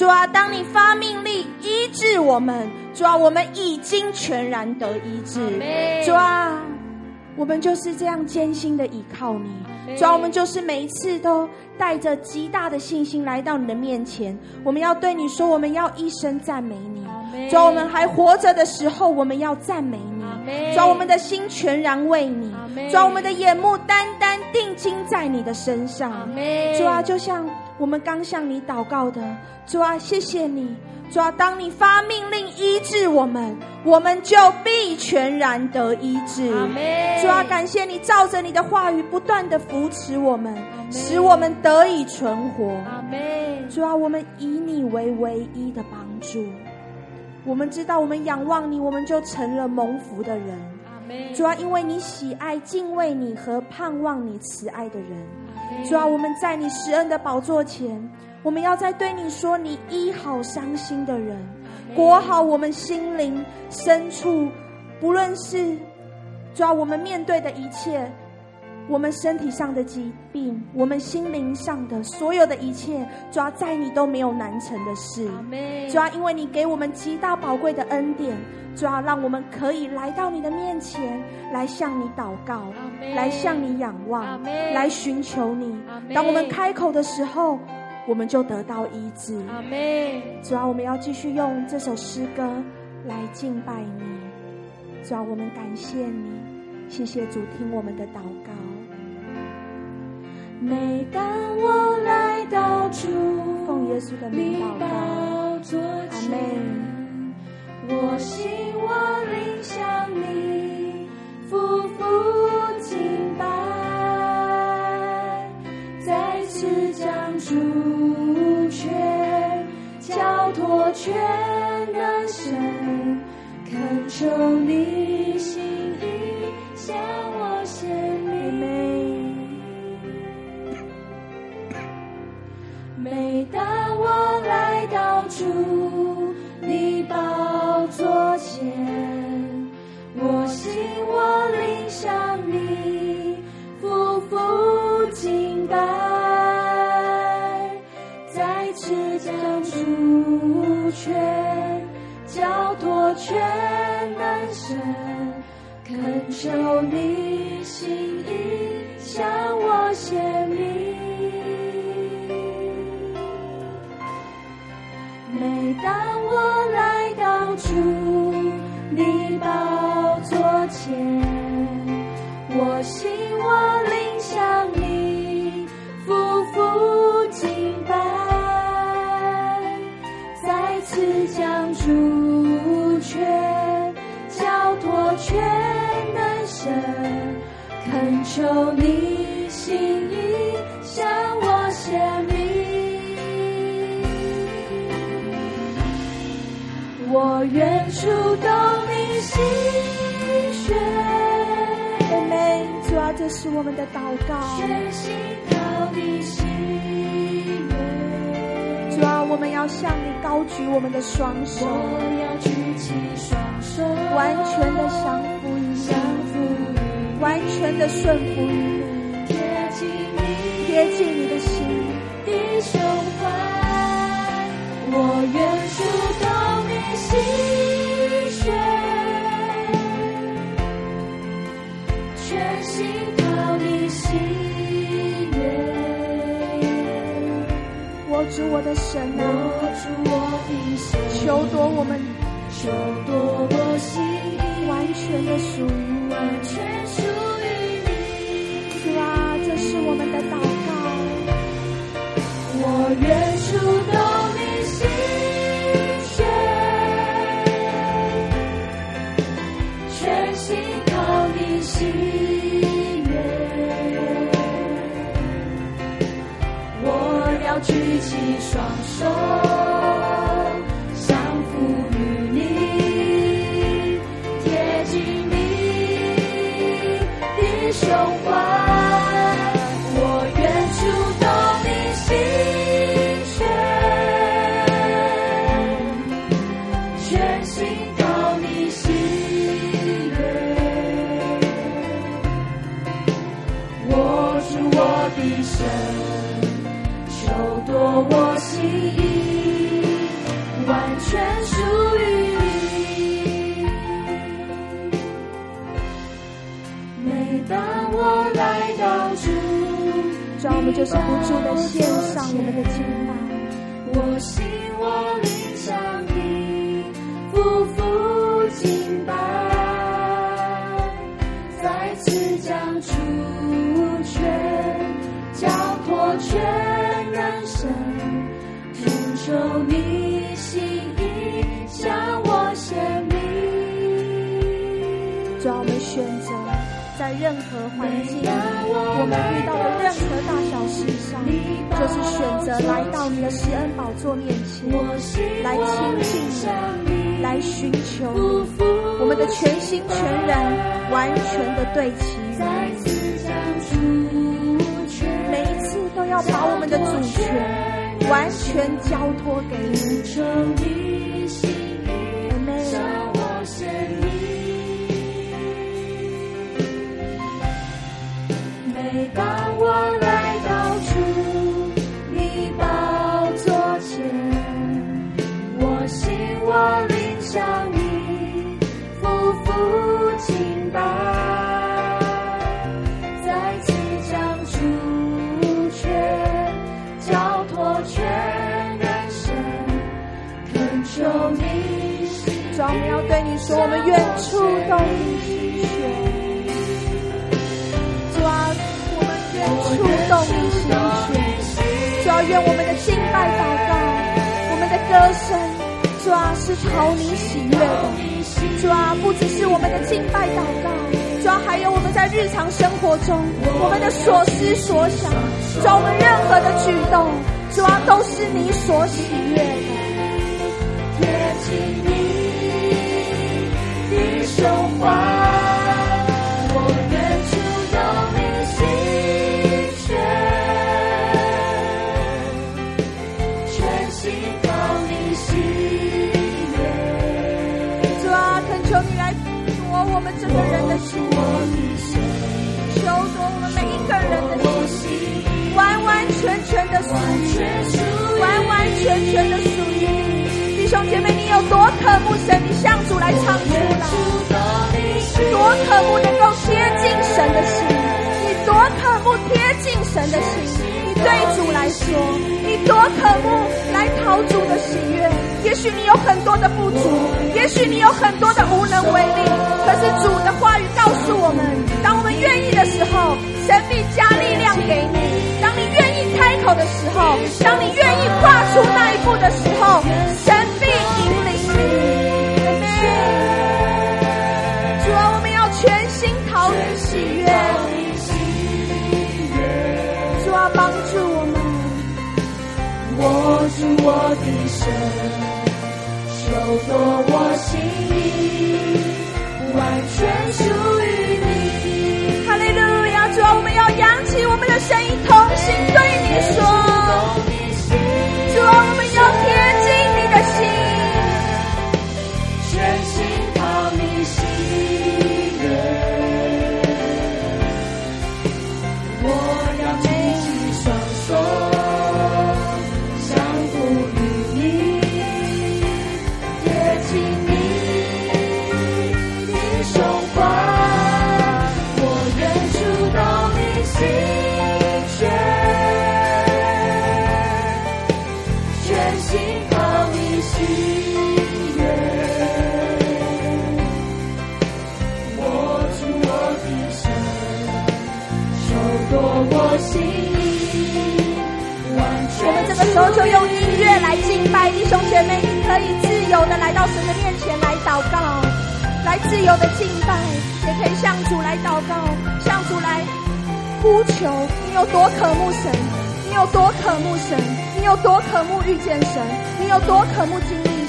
主啊，当你发命令医治我们，主啊，我们已经全然得医治。主啊，我们就是这样艰辛的倚靠你。主啊，我们就是每一次都带着极大的信心来到你的面前，我们要对你说，我们要一生赞美你。主啊，我们还活着的时候，我们要赞美你。主啊，我们的心全然为你。主啊，我们的眼目单单定睛在你的身上。主啊，就像我们刚向你祷告的，主啊，谢谢你。主啊，当你发命令医治我们，我们就必全然得医治。主啊，感谢你照着你的话语不断的扶持我们，使我们得以存活。主啊，我们以你为唯一的帮助。我们知道，我们仰望你，我们就成了蒙福的人。主要，因为你喜爱敬畏你和盼望你慈爱的人。主要，我们在你施恩的宝座前。我们要在对你说，你医好伤心的人，裹好我们心灵深处，不论是主要我们面对的一切，我们身体上的疾病，我们心灵上的所有的一切，主要在你都没有难成的事。主要因为你给我们极大宝贵的恩典，主要让我们可以来到你的面前，来向你祷告，来向你仰望，来寻求你。当我们开口的时候。我们就得到医治。主要，我们要继续用这首诗歌来敬拜你。主要，我们感谢你，谢谢主听我们的祷告。每当我来到主，奉耶稣的名祷告。阿门。我心我灵向你，夫妇敬拜，再次将主权交。托全人生，恳求你全交托全能神，恳求你心意向我显明。每当我来到主你宝座前，求你心意向我显明。我愿触动你心弦。妹妹，主啊，这是我们的祷告。全心靠你心主啊，我们要向你高举我们的双手，我要举起双手，完全的降服于你，完全的顺服于你，贴近你，贴近你的心的胸怀，我愿触动你心弦，全心靠你心。主我的神啊，求夺我们，求夺我心，完全的属于，完全属你。是啊，这是我们的祷告。我愿触动你心弦，全心靠你心。举起双手。就是不住的献上我们的敬拜。我心我灵向你夫妇敬拜，再次将主权交托全人生，寻求你心意向我显明。主要我们选择在任何环境，我们遇到，来到你的施恩宝座面前，来亲近你，来寻求你，我们的全心全人完全的对齐你，每一次都要把我们的主权完全交托给你。我们愿触动你心弦，主啊，我们愿触动你心弦，主啊，愿我们的敬拜祷告，我们的歌声，主啊，是讨你喜悦的，主啊，不只是我们的敬拜祷告，主啊，还有我们在日常生活中我们的所思所想，主啊，我们任何的举动，主啊，都是你所喜悦的。全心讨你喜悦。主啊，恳求你来夺我们这个人的心，求夺我们每一个人的心，完完全全的属，完完全全的属于你。弟兄姐妹，你有多许你有很多的不足，也许你有很多的无能为力。可是主的话语告诉我们，当我们愿意的时候，神必加力量给你。当你愿意开口的时候，当你愿意跨出那一步的时候，神必引领你。主啊，我们要全心讨你喜悦。主啊，帮助我们握住我的，手拜弟兄姐妹，你可以自由的来到神的面前来祷告，来自由的敬拜，也可以向主来祷告，向主来呼求。你有多渴慕神？你有多渴慕神？你有多渴慕遇见神？你有多渴慕经历？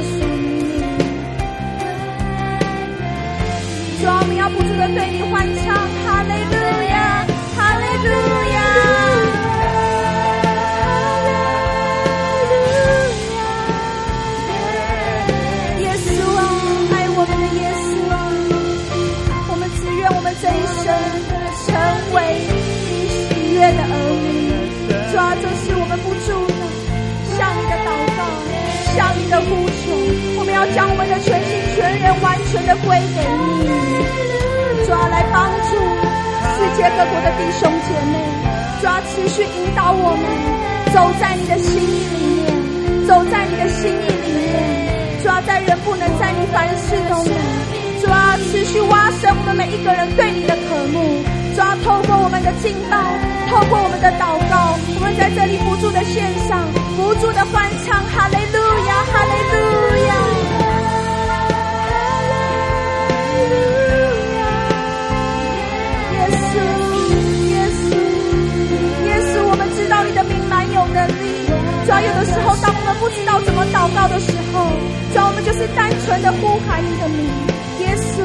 的你。我们要不住的对你欢唱。的呼求。我们要将我们的全心全人完全的归给你。主要，来帮助世界各国的弟兄姐妹。主要，持续引导我们走在你的心意里面，走在你的心意里面。主要，在人不能，在你凡事都能。主要，持续挖深我们每一个人对你的渴慕。主要透过我们的敬拜，透过我们的祷告，我们在这里不住的献上，不住的欢唱，哈利路亚，哈利路亚，耶稣，耶稣，耶稣，我们知道你的名满有能力。主要有的时候，当我们不知道怎么祷告的时候，主要我们就是单纯的呼喊你的名，耶稣，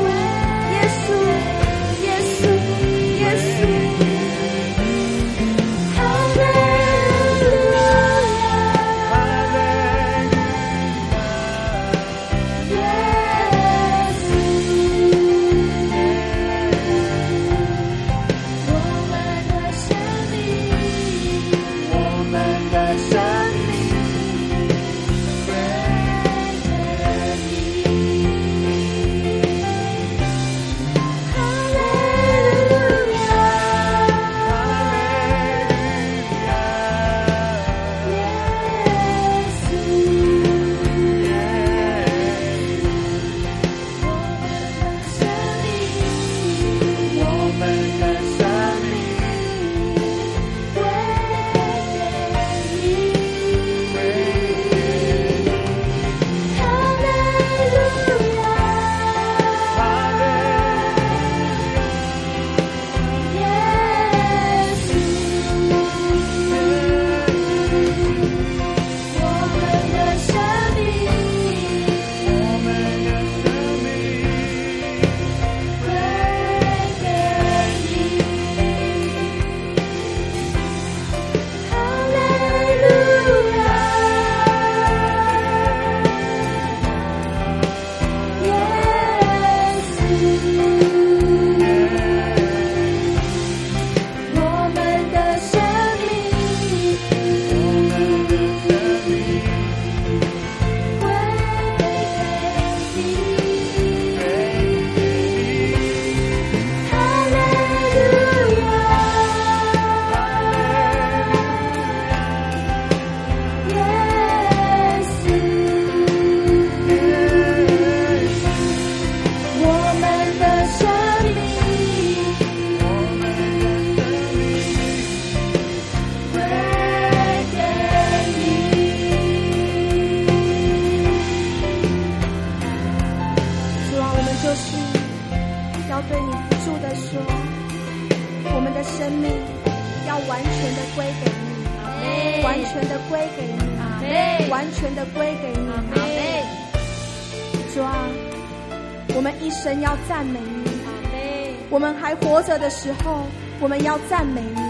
的时候，我们要赞美你，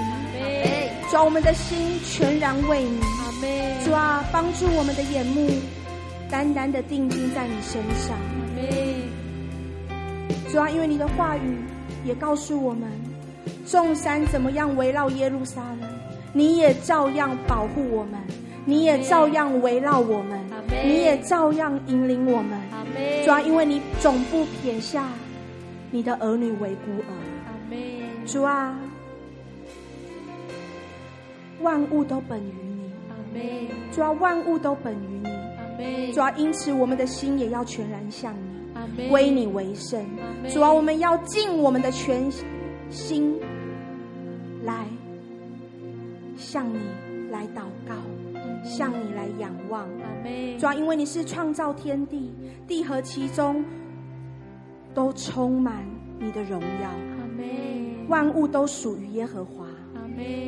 主啊，我们的心全然为你，主啊，帮助我们的眼目单单的定睛在你身上，主啊，因为你的话语也告诉我们，众山怎么样围绕耶路撒冷，你也照样保护我们，你也照样围绕我们，你也照样引领我们，主啊，因为你总不撇下你的儿女为孤儿。主啊，万物都本于你。主啊，万物都本于你。主啊，因此我们的心也要全然向你，归你为圣。主啊，我们要尽我们的全心来向你来祷告，向你来仰望。主啊，因为你是创造天地，地和其中都充满你的荣耀。万物都属于耶和华，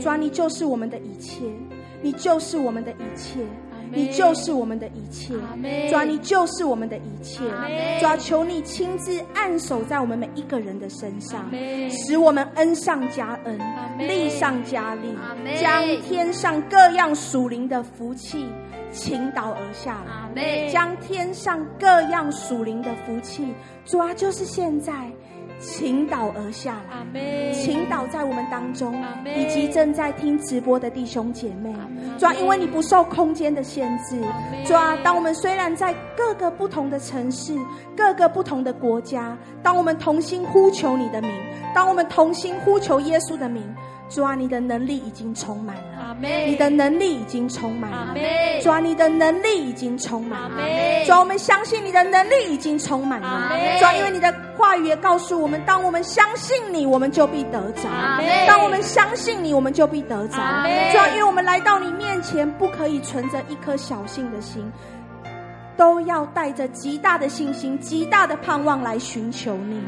主啊，你就是我们的一切，你就是我们的一切，你就是我们的一切，主啊，你就是我们的一切，主啊，求你亲自按手在我们每一个人的身上，使我们恩上加恩，利上加利，将天上各样属灵的福气倾倒而下来，将天上各样属灵的福气，主啊，就是现在。倾倒而下来，倾倒在我们当中，以及正在听直播的弟兄姐妹。主啊，因为你不受空间的限制。主啊，当我们虽然在各个不同的城市、各个不同的国家，当我们同心呼求你的名，当我们同心呼求耶稣的名。主啊，你的能力已经充满了，你的能力已经充满了，主啊，你的能力已经充满了，主啊，我们相信你的能力已经充满了，主啊，因为你的话语也告诉我们，当我们相信你，我们就必得着；当我们相信你，我们就必得着。主啊，因为我们来到你面前，不可以存着一颗小信的心，都要带着极大的信心、极大的盼望来寻求你。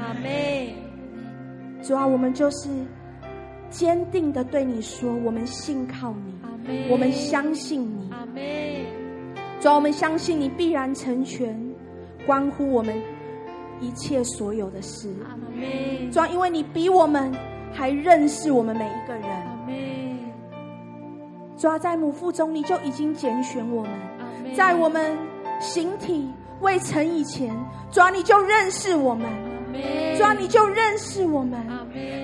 主啊，我们就是。坚定的对你说：“我们信靠你，我们相信你。主啊，我们相信你必然成全，关乎我们一切所有的事。主啊，因为你比我们还认识我们每一个人。主啊，在母腹中你就已经拣选我们，在我们形体未成以前，主啊，你就认识我们。主啊，你就认识我们，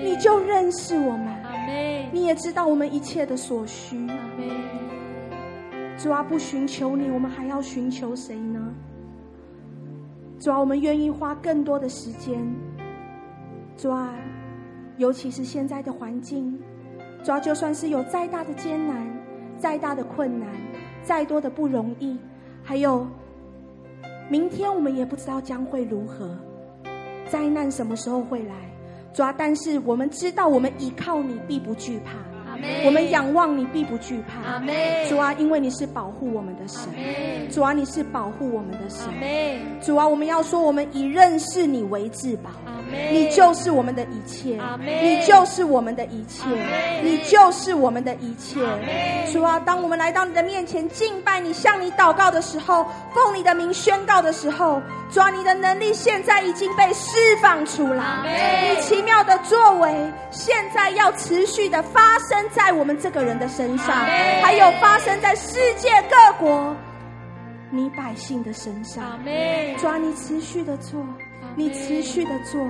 你就认识我们。”你也知道我们一切的所需。主啊，不寻求你，我们还要寻求谁呢？主啊，我们愿意花更多的时间。主啊，尤其是现在的环境，主啊，就算是有再大的艰难、再大的困难、再多的不容易，还有明天我们也不知道将会如何，灾难什么时候会来。主啊，但是我们知道，我们依靠你，必不惧怕。我们仰望你，必不惧怕。主啊，因为你是保护我们的神。主啊，你是保护我们的神。主啊，我们要说，我们以认识你为至宝。你就是我们的一切，你就是我们的一切，你就是我们的一切。主啊，当我们来到你的面前敬拜你、向你祷告的时候，奉你的名宣告的时候，主啊，你的能力现在已经被释放出来，你奇妙的作为现在要持续的发生在我们这个人的身上，还有发生在世界各国你百姓的身上。主啊，你持续的做。你持续的做，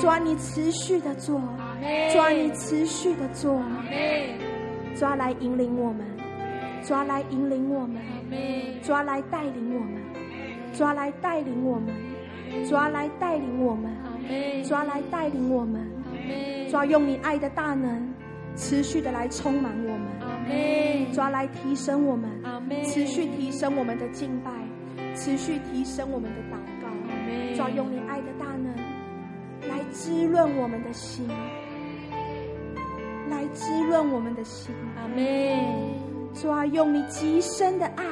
主啊，你持续的做，主啊，你持续的做，主啊，来引领我们，主啊，来引领我们，主啊，来带领我们，主啊，来带领我们，主啊，来带领我们，主啊，来带领我们，主啊，用你爱的大能持续的来充满我们，主啊，来提升我们，持续提升我们的敬拜，持续提升我们的祷告。主要用你爱的大能来滋润我们的心，来滋润我们的心。阿门。主要用你极深的爱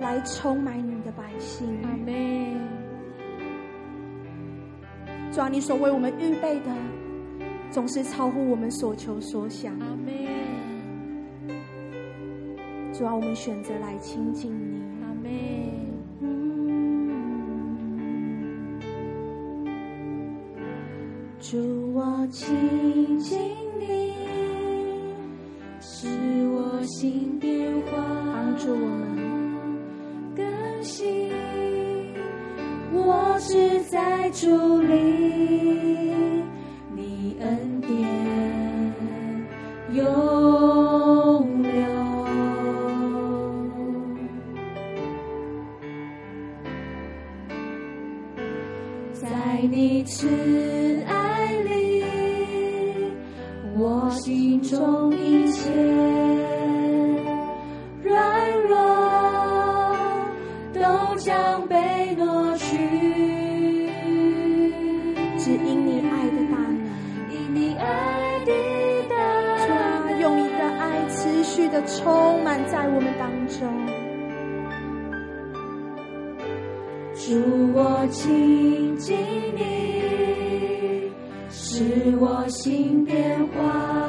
来充满你的百姓。阿门。主要你所为我们预备的，总是超乎我们所求所想。阿门。主啊我们选择来亲近你。阿门。主，我亲近你，使我心变化，帮助我们更新。我只在主里，你恩典永留，在你慈爱里，我。心中一切的充满在我们当中。主，我亲近你，使我心变化。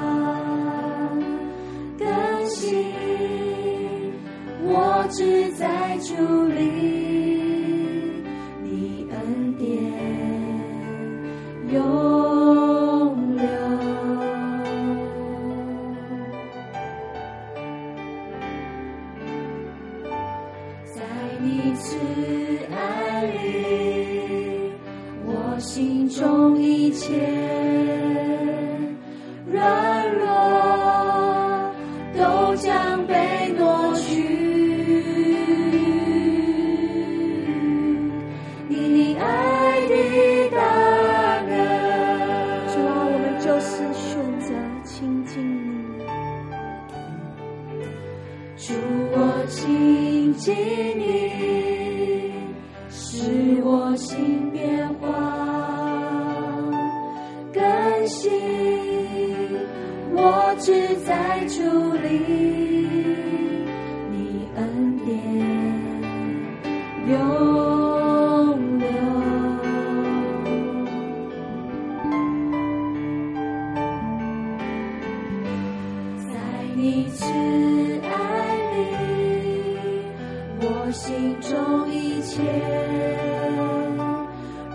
心中一切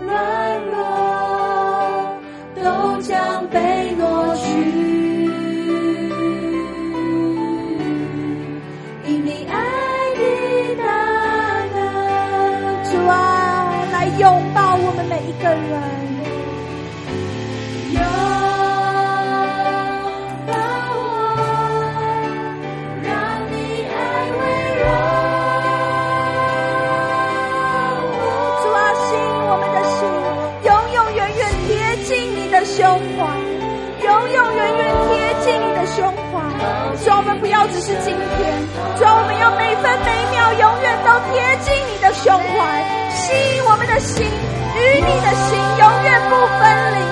软弱，都将被挪去。因你爱的大能，主啊，来拥抱我们每一个人。只是今天，主啊，我们要每分每秒永远都贴近你的胸怀，吸引我们的心与你的心永远不分离。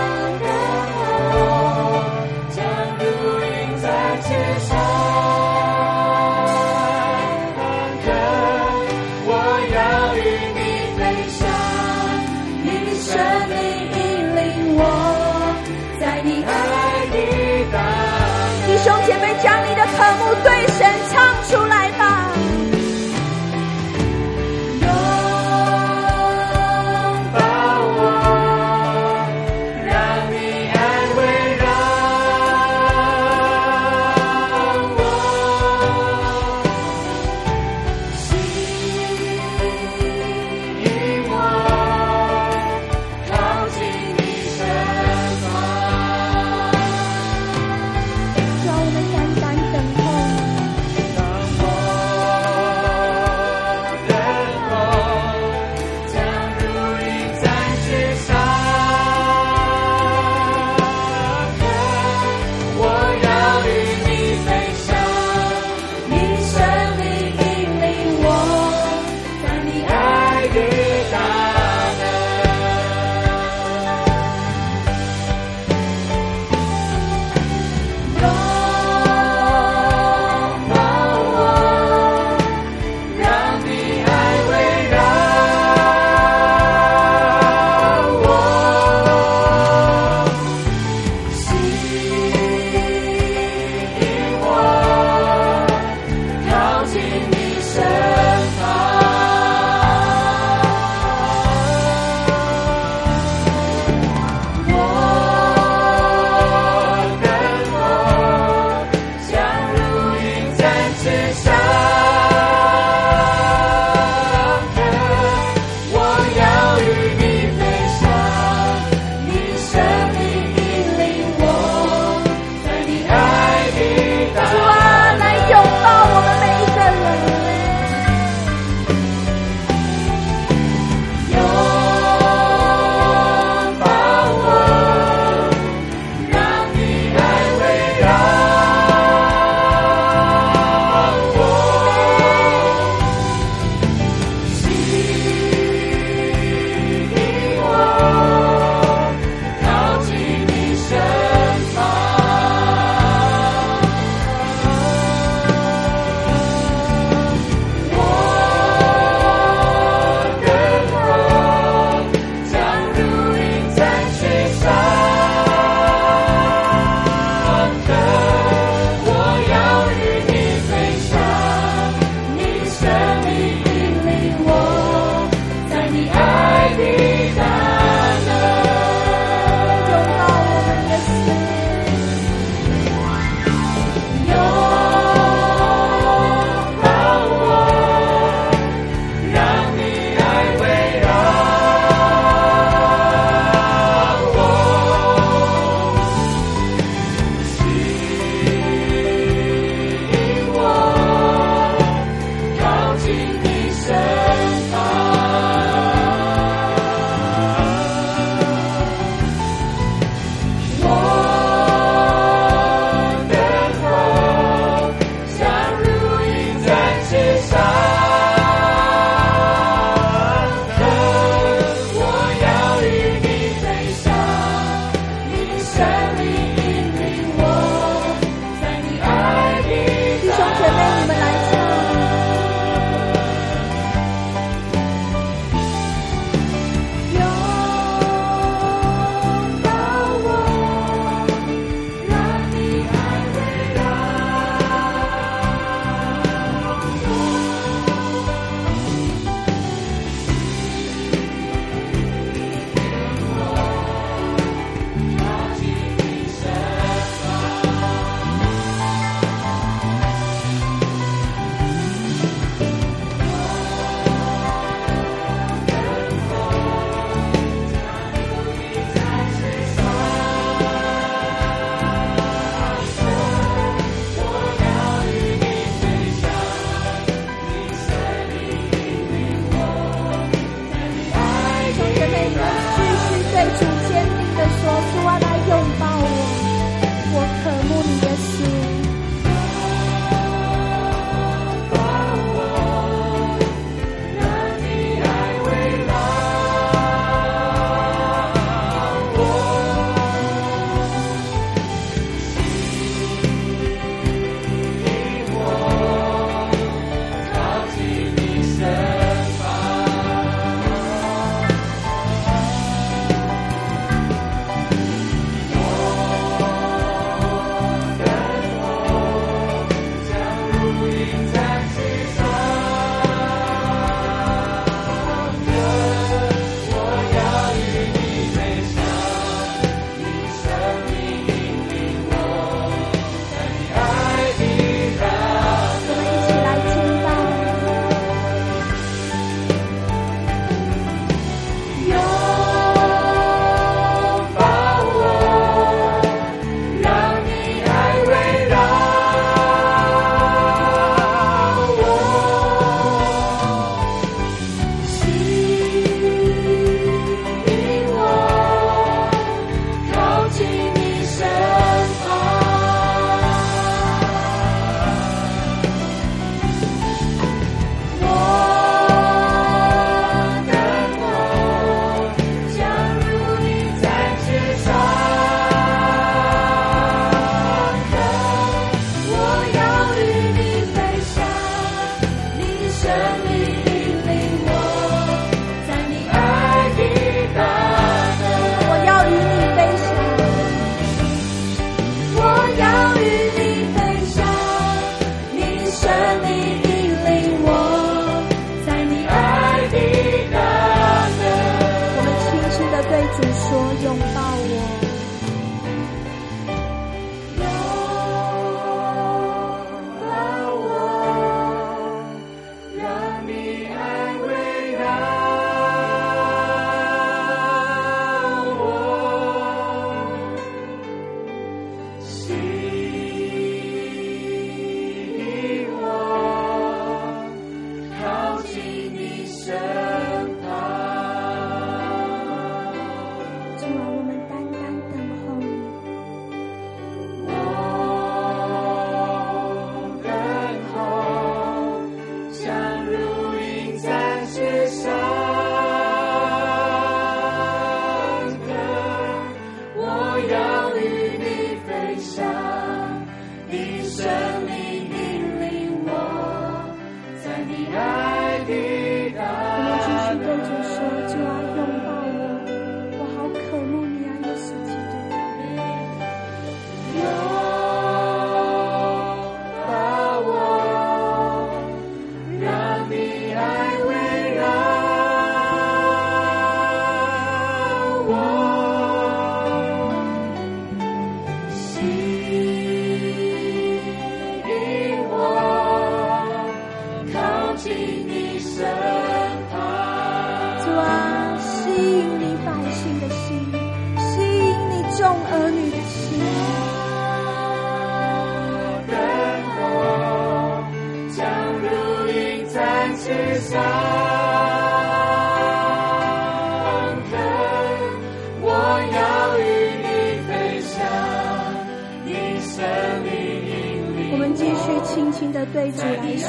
我们继续轻轻地对主来说，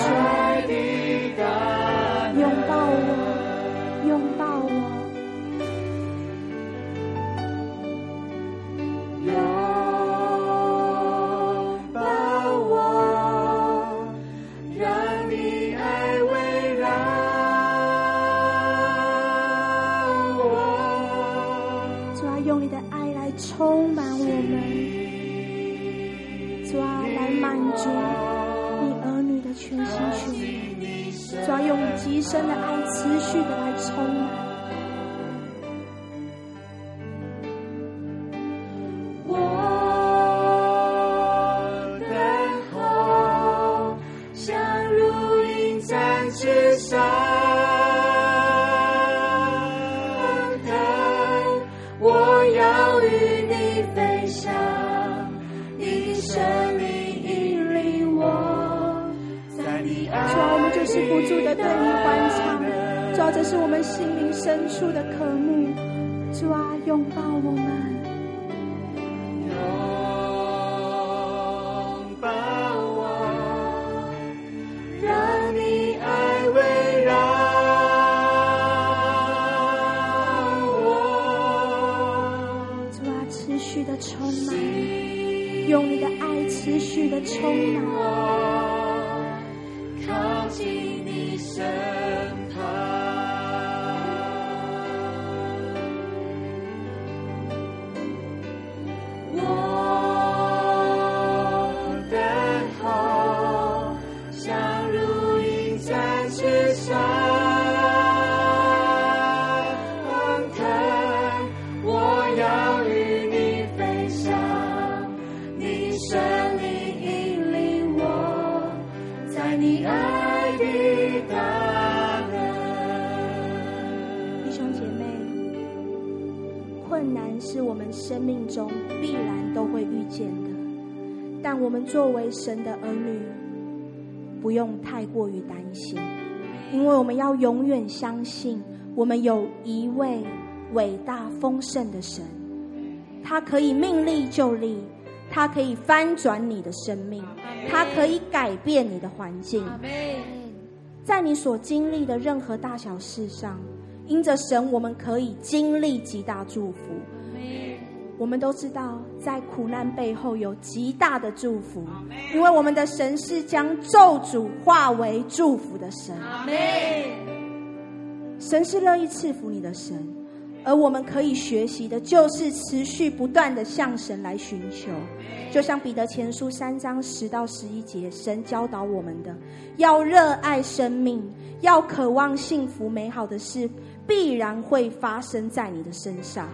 拥抱。一生的爱，持续的来充满。深处的作为神的儿女，不用太过于担心，因为我们要永远相信，我们有一位伟大丰盛的神，他可以命立就立，他可以翻转你的生命，他可以改变你的环境，在你所经历的任何大小事上，因着神，我们可以经历极大祝福。我们都知道，在苦难背后有极大的祝福，因为我们的神是将咒诅化为祝福的神。神是乐意赐福你的神，而我们可以学习的，就是持续不断的向神来寻求。就像彼得前书三章十到十一节，神教导我们的，要热爱生命，要渴望幸福美好的事。必然会发生在你的身上。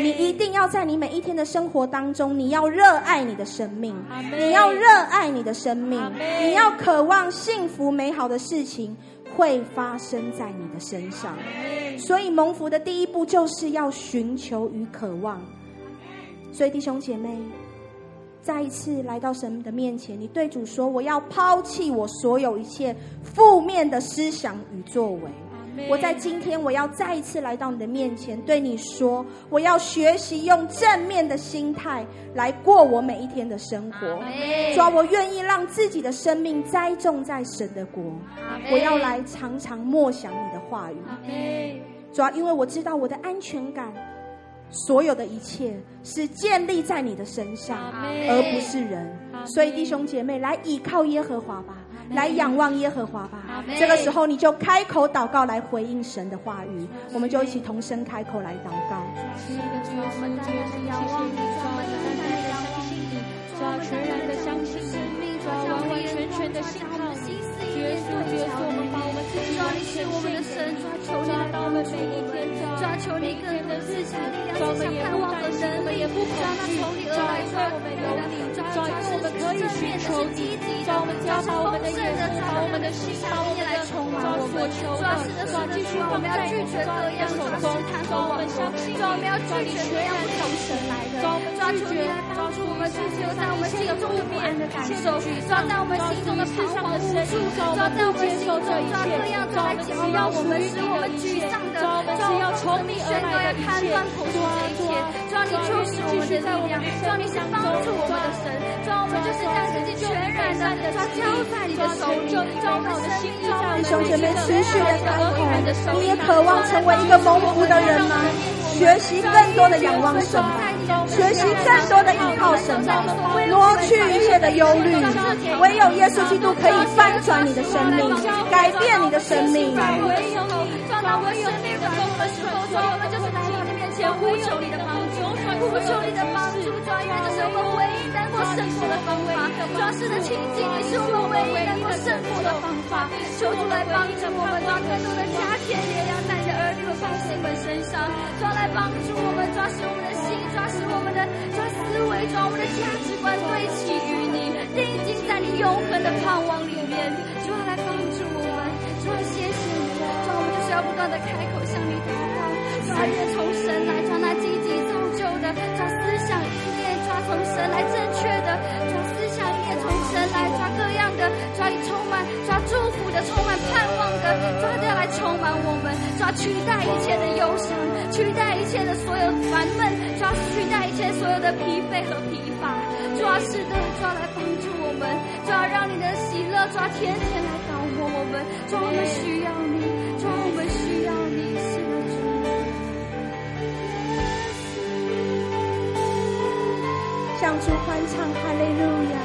你一定要在你每一天的生活当中，你要热爱你的生命，你要热爱你的生命，你要渴望幸福美好的事情会发生在你的身上。所以蒙福的第一步就是要寻求与渴望。所以弟兄姐妹，再一次来到神的面前，你对主说：“我要抛弃我所有一切负面的思想与作为。”我在今天，我要再一次来到你的面前，对你说，我要学习用正面的心态来过我每一天的生活。主啊，我愿意让自己的生命栽种在神的国。我要来常常默想你的话语。主啊，因为我知道我的安全感，所有的一切是建立在你的身上，而不是人。所以弟兄姐妹，来倚靠耶和华吧。来仰望耶和华吧，这个时候你就开口祷告来回应神的话语，我们就一起同声开口来祷告。的主，我们单单的仰望你，我们单单的相信你，主，全然的相信你，主，完完全全的信靠你，绝对绝对，我们把我们自己抓你是我们的神，抓求你到我们每一天，抓求你更多的自己，抓我们也不担心，我们也不恐惧，抓在我们有你，抓我们可以寻求你，抓我们加上我们的。圣的主，我们的心上面来充满我们，主啊，是的，是继续，我们要拒绝各样的试探和网络，主啊，我们要拒绝各样不从神来的，主啊，求助我们，拒绝在我们心中的不安的感受，主啊，在我们心中的彷徨无助，主啊，在我们心中，主啊，各样的来搅扰我们，使我们沮丧的，主啊，要从你宣告要砍断口中这一切，主啊，你就是我们的力量，主啊，你是帮助我们的神，主啊，我们就是将自己全然的，主啊，交在你的。弟兄姐妹，持续的开口，你也渴望成为一个蒙福的人吗？学习更多的仰望神吧。学习更多的依靠神，挪去一切的忧虑。唯有耶稣基督可以翻转你的生命，改变你的生命。唯有你，当我们生命软弱的时候，主，我们就是来到你面前呼求你的帮助，呼求你的帮助。主，因为这是我们唯一能够胜过的方法。主，是的亲近你是我们唯一能够胜过的方法。求主来帮助我们，抓更多的加添力量在你的儿女和百姓们身上，抓来帮助我们，抓使我们的心，抓使我们的抓思维，抓我们的价值观对齐于你，定睛在你永恒的盼望里面。主要来帮助我们，主要谢谢你，主我们就是要不断的开口向你祷告，主要也从神来抓那积极造就的，抓思想意念，抓从神来正确的，抓思想意念从神来抓各样的，抓你充满抓祝福的，充满盼望抓都要来充满我们，抓取代一切的忧伤，取代一切的所有烦闷，抓取代一切所有的疲惫和疲乏，抓是的，抓来帮助我们，抓让你的喜乐，抓天天来导播我们，抓我们需要你，抓我们需要你，是的主。向主欢唱哈利路亚，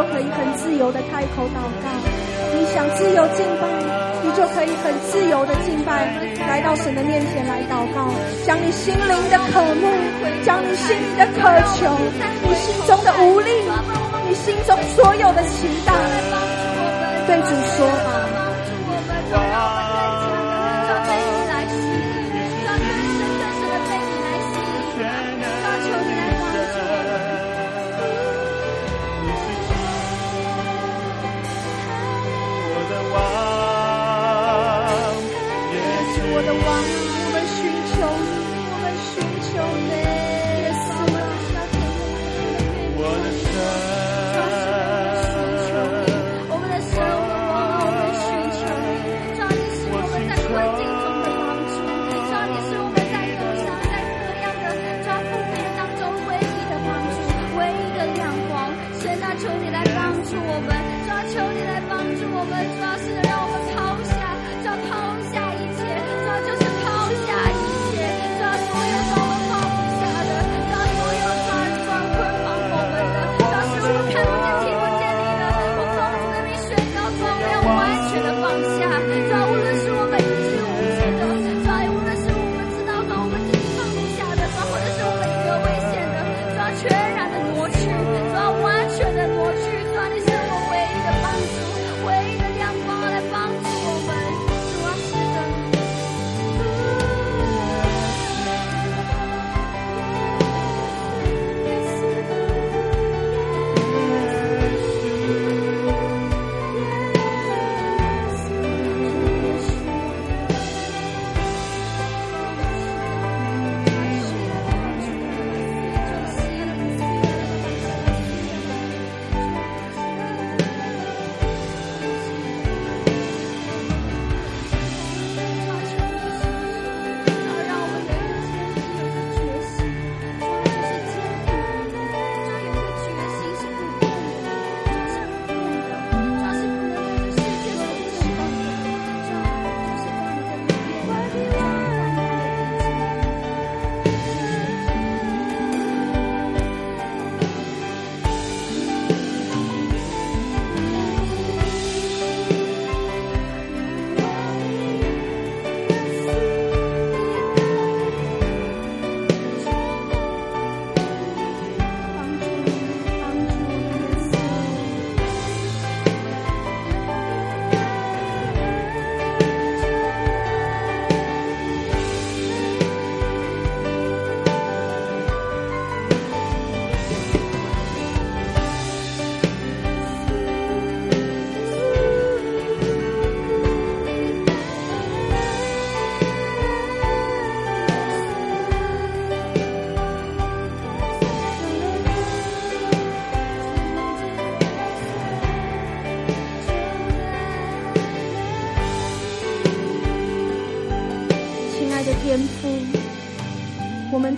就可以很自由的开口祷告。你想自由敬拜，你就可以很自由的敬拜，来到神的面前来祷告，将你心灵的渴慕，将你心灵的渴求，你心中的无力，你心中所有的期待，对主说吧。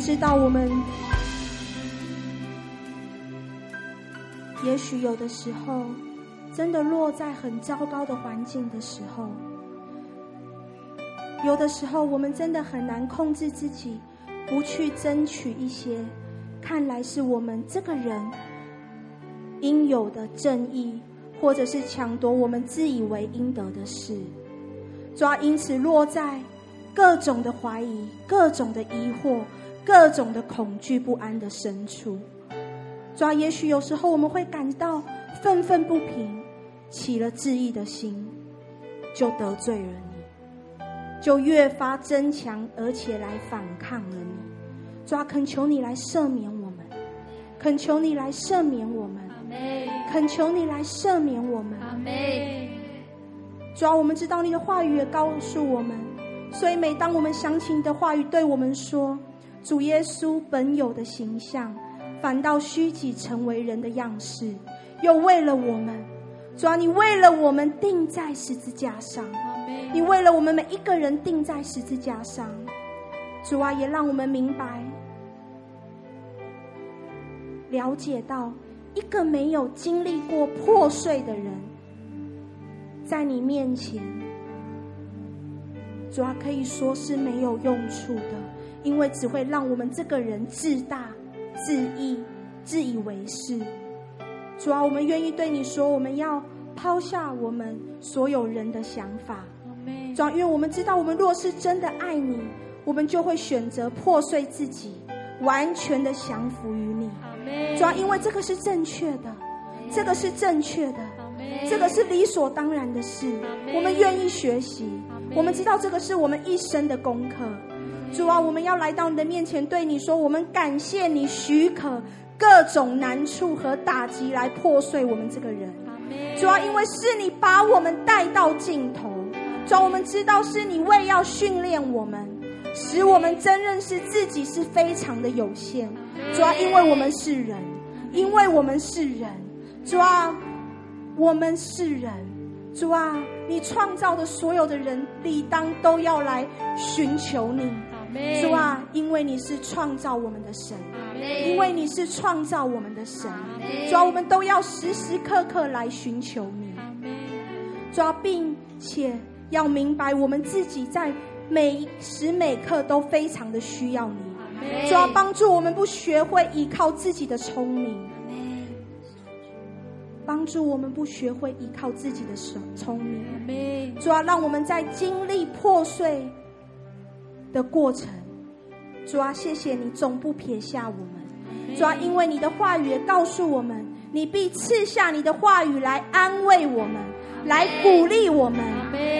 知道我们。也许有的时候，真的落在很糟糕的环境的时候，有的时候我们真的很难控制自己，不去争取一些。看来是我们这个人应有的正义，或者是抢夺我们自以为应得的事，主要因此落在各种的怀疑、各种的疑惑、各种的恐惧不安的深处。主要也许有时候我们会感到愤愤不平，起了质疑的心，就得罪了你，就越发增强，而且来反抗了你。主要恳求你来赦免我们，恳求你来赦免我们。恳求你来赦免我们。阿门。主要我们知道你的话语也告诉我们，所以每当我们想起你的话语对我们说，主耶稣本有的形象，反倒虚己成为人的样式，又为了我们，主啊你为了我们钉在十字架上。你为了我们每一个人钉在十字架上。主啊，也让我们明白，了解到。一个没有经历过破碎的人，在你面前，主要可以说是没有用处的，因为只会让我们这个人自大、自义、自以为是。主要我们愿意对你说，我们要抛下我们所有人的想法。主要因为我们知道，我们若是真的爱你，我们就会选择破碎自己，完全的降服于你。主要因为这个是正确的，这个是正确的，这个是理所当然的事。我们愿意学习，我们知道这个是我们一生的功课。主啊，我们要来到你的面前，对你说：我们感谢你许可各种难处和打击来破碎我们这个人。主啊，因为是你把我们带到尽头。主啊，我们知道是你为要训练我们，使我们真认识自己是非常的有限。主啊，因为我们是人，因为我们是人，主啊，我们是人，主啊，你创造的所有的人，理当都要来寻求你，主啊，因为你是创造我们的神，因为你是创造我们的神，主啊，我们都要时时刻刻来寻求你，主啊，并且要明白我们自己在每时每刻都非常的需要你。主要帮助我们不学会依靠自己的聪明，帮助我们不学会依靠自己的聪聪明。主要让我们在经历破碎的过程，主啊谢谢你总不撇下我们。主啊因为你的话语也告诉我们，你必赐下你的话语来安慰我们，来鼓励我们，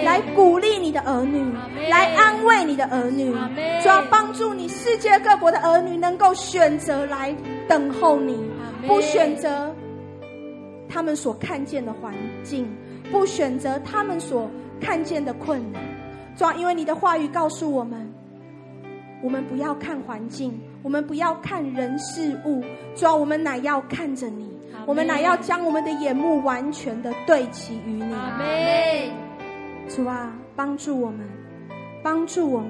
来鼓励你的儿女，来安慰你的儿女，主要帮助你世界各国的儿女能够选择来等候你，不选择他们所看见的环境，不选择他们所看见的困难。主要因为你的话语告诉我们，我们不要看环境，我们不要看人事物，主要我们乃要看着你。我们乃要将我们的眼目完全的对齐于你。主啊，帮助我们，帮助我们。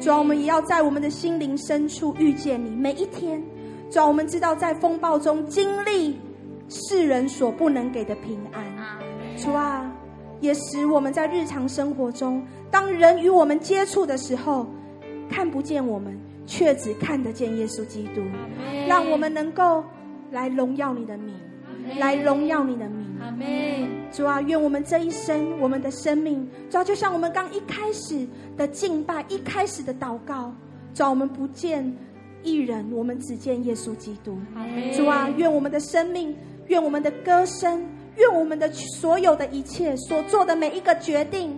主啊，我们也要在我们的心灵深处遇见你。每一天，主啊，我们知道在风暴中经历世人所不能给的平安。主啊，也使我们在日常生活中，当人与我们接触的时候，看不见我们，却只看得见耶稣基督。让我们能够。来荣耀你的名，来荣耀你的名。主啊，愿我们这一生，我们的生命，主啊，就像我们刚一开始的敬拜，一开始的祷告，主啊，我们不见一人，我们只见耶稣基督。主啊，愿我们的生命，愿我们的歌声，愿我们的所有的一切所做的每一个决定，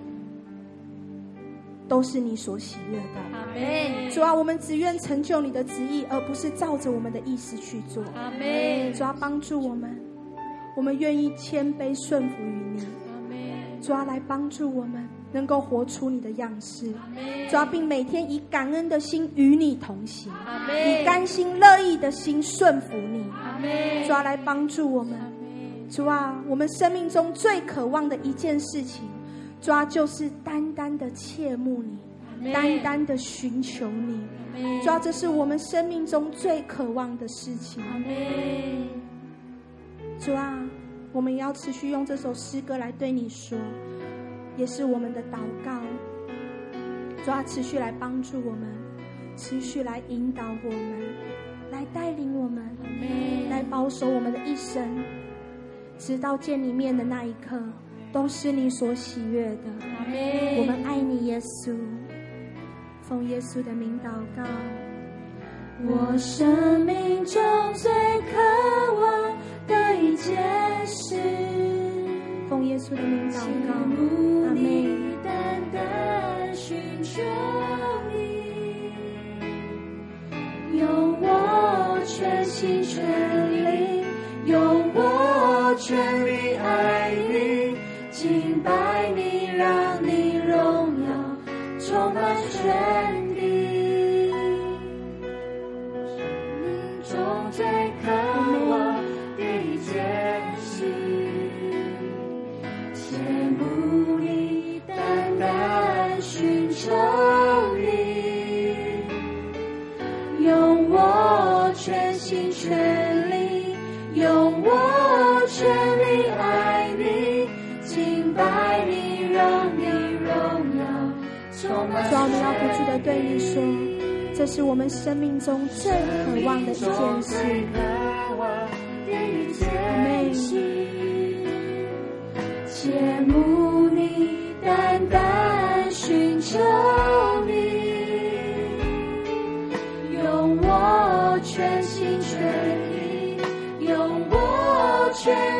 都是你所喜悦的。主啊，我们只愿成就你的旨意，而不是照着我们的意思去做。阿门。主啊，帮助我们，我们愿意谦卑顺服于你。阿门。主啊，来帮助我们，能够活出你的样式。阿门。主啊，并每天以感恩的心与你同行。阿门。以甘心乐意的心顺服你。阿门。主啊，来帮助我们。主啊，我们生命中最渴望的一件事情，主啊，就是单单的切慕你。单单的寻求你，主要这是我们生命中最渴望的事情。主啊，我们要持续用这首诗歌来对你说，也是我们的祷告。主啊，持续来帮助我们，持续来引导我们，来带领我们，来保守我们的一生，直到见你面的那一刻，都是你所喜悦的。我们爱你，耶稣，奉耶稣的名祷告。我生命中最渴望的一件事，奉耶稣的名祷告，阿门。单单寻求你，用我全心全力，用我全力爱你，敬拜你，让你荣耀充满全地。生命中最渴望的艰辛，羡慕你单单寻求你，用我全心全。对你说，这是我们生命中最渴望的一件事。美，切慕你，单单寻求你，用我全心全意，用我全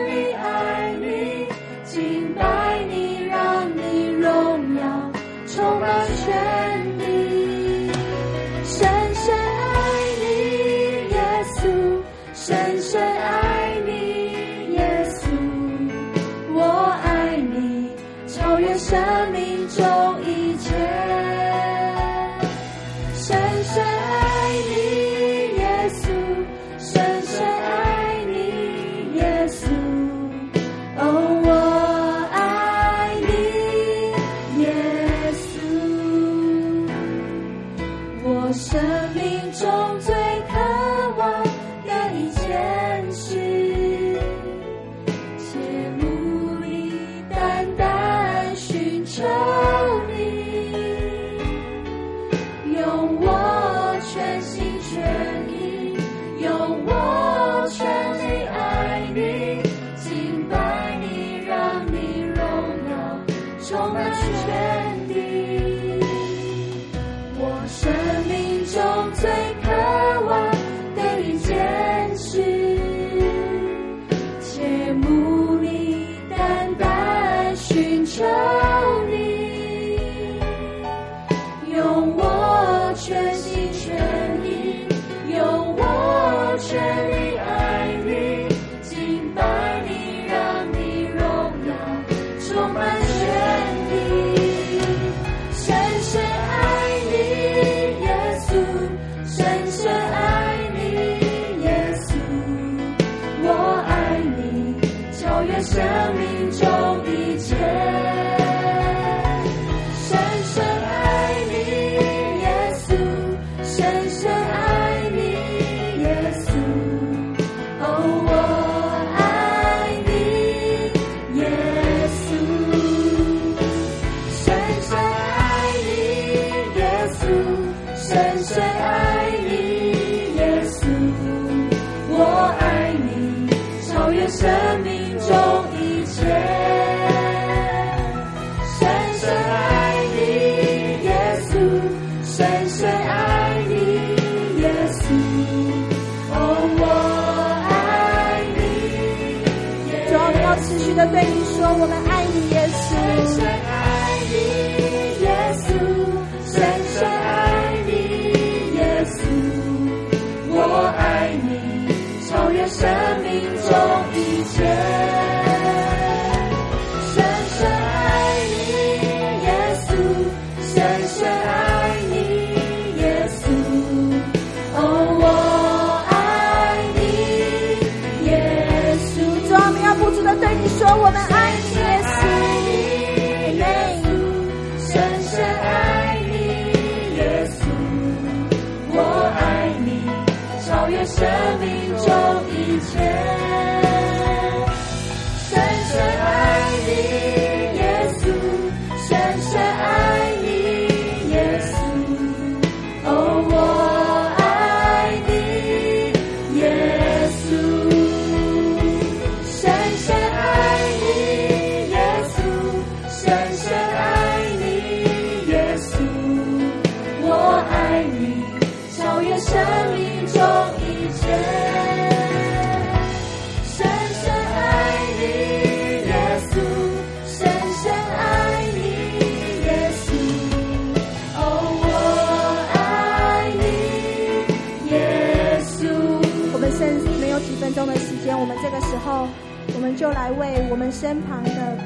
我们这个时候，我们就来为我们身旁的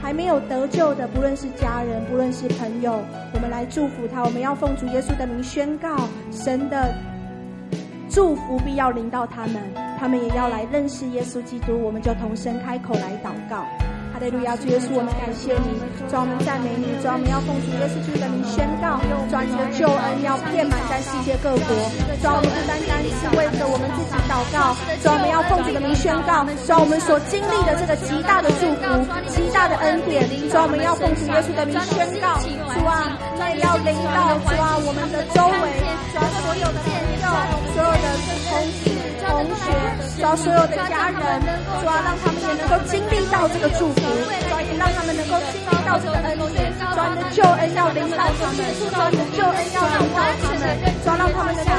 还没有得救的，不论是家人，不论是朋友，我们来祝福他。我们要奉主耶稣的名宣告，神的祝福必要临到他们，他们也要来认识耶稣基督。我们就同声开口来祷告。利路亚，主耶稣，我们感谢你，主我们赞美你，主我们要奉主耶稣基督的名宣告，主你的救恩要遍满在世界各国，主我们不单单是为着我们自己祷告，主我们要奉主的名宣告，主我们所经历的这个极大的祝福、极大的恩典，主我们要奉主耶稣的名宣告，主啊，那也要临到主啊我们的周围，主所有的、所有的同事、同学，抓所有的家人，主啊让他们也能够经历到这个祝福。主也让他们能够经历到这个恩典，主你的救恩要临到他们，主你的救恩要临到他们，主让他们能够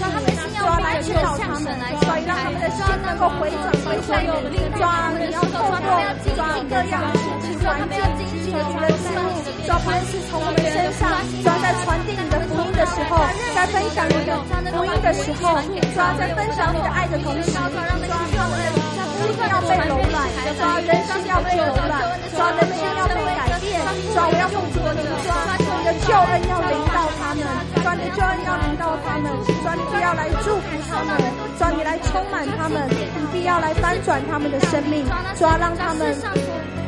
让他们心要来知道他们，主让他们的心能够回转回向你，主你要透过各样的亲戚环境、亲人的事物，主不论是从我们身上，抓在传递你的福音的时候，在分享你的福音的时候，抓在分享你的爱的同时，主心要被柔软，抓人心要被柔软，抓人心要被改变，抓我要奉主的名，抓的救恩要临到他们，抓你的救恩要临到他们，抓你必要来祝福他们，抓你来充满他们，你必要来翻转他们的生命，抓让他们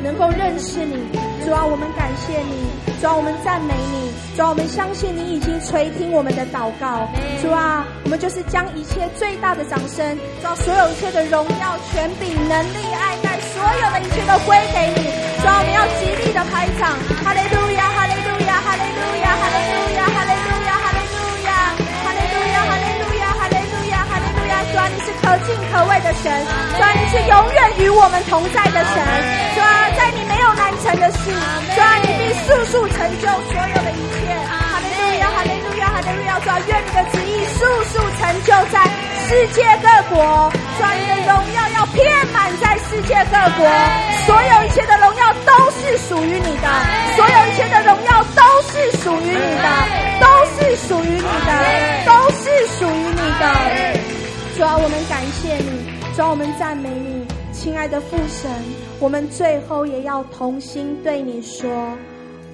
能够认识你。主啊，我们感谢你；主啊，我们赞美你；主啊，我们相信你已经垂听我们的祷告。主啊，我们就是将一切最大的掌声，主啊，所有一切的荣耀、权柄、能力、爱戴，所有的一切都归给你。主啊，我们要极力的拍掌，哈利路，哈利路亚哈利路亚哈利路亚哈利路亚哈利路亚哈利路亚哈利路亚希望你是可敬可畏的神希望你是永远与我们同在的神希望在你没有难成的事希望你必速速成就所有的一切。主啊，愿你的旨意速速成就在世界各国。主的荣耀要遍满在世界各国。所有一切的荣耀都是属于你的，所有一切的荣耀都是属于你的，都是属于你的，都是属于你的。主啊，我们感谢你，主啊，我们赞美你。亲爱的父神，我们最后也要同心对你说：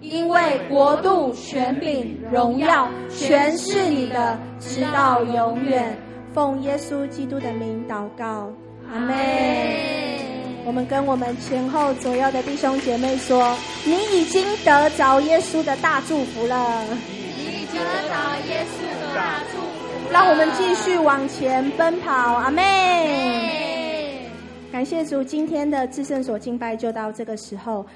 因为国度、权柄、荣耀，全是你的，直到永远。奉耶稣基督的名祷告，阿门。我们跟我们前后左右的弟兄姐妹说：你已经得着耶稣的大祝福了。你已经得着耶稣的大祝福。让我们继续往前奔跑，阿妹。感谢主，今天的至圣所敬拜就到这个时候。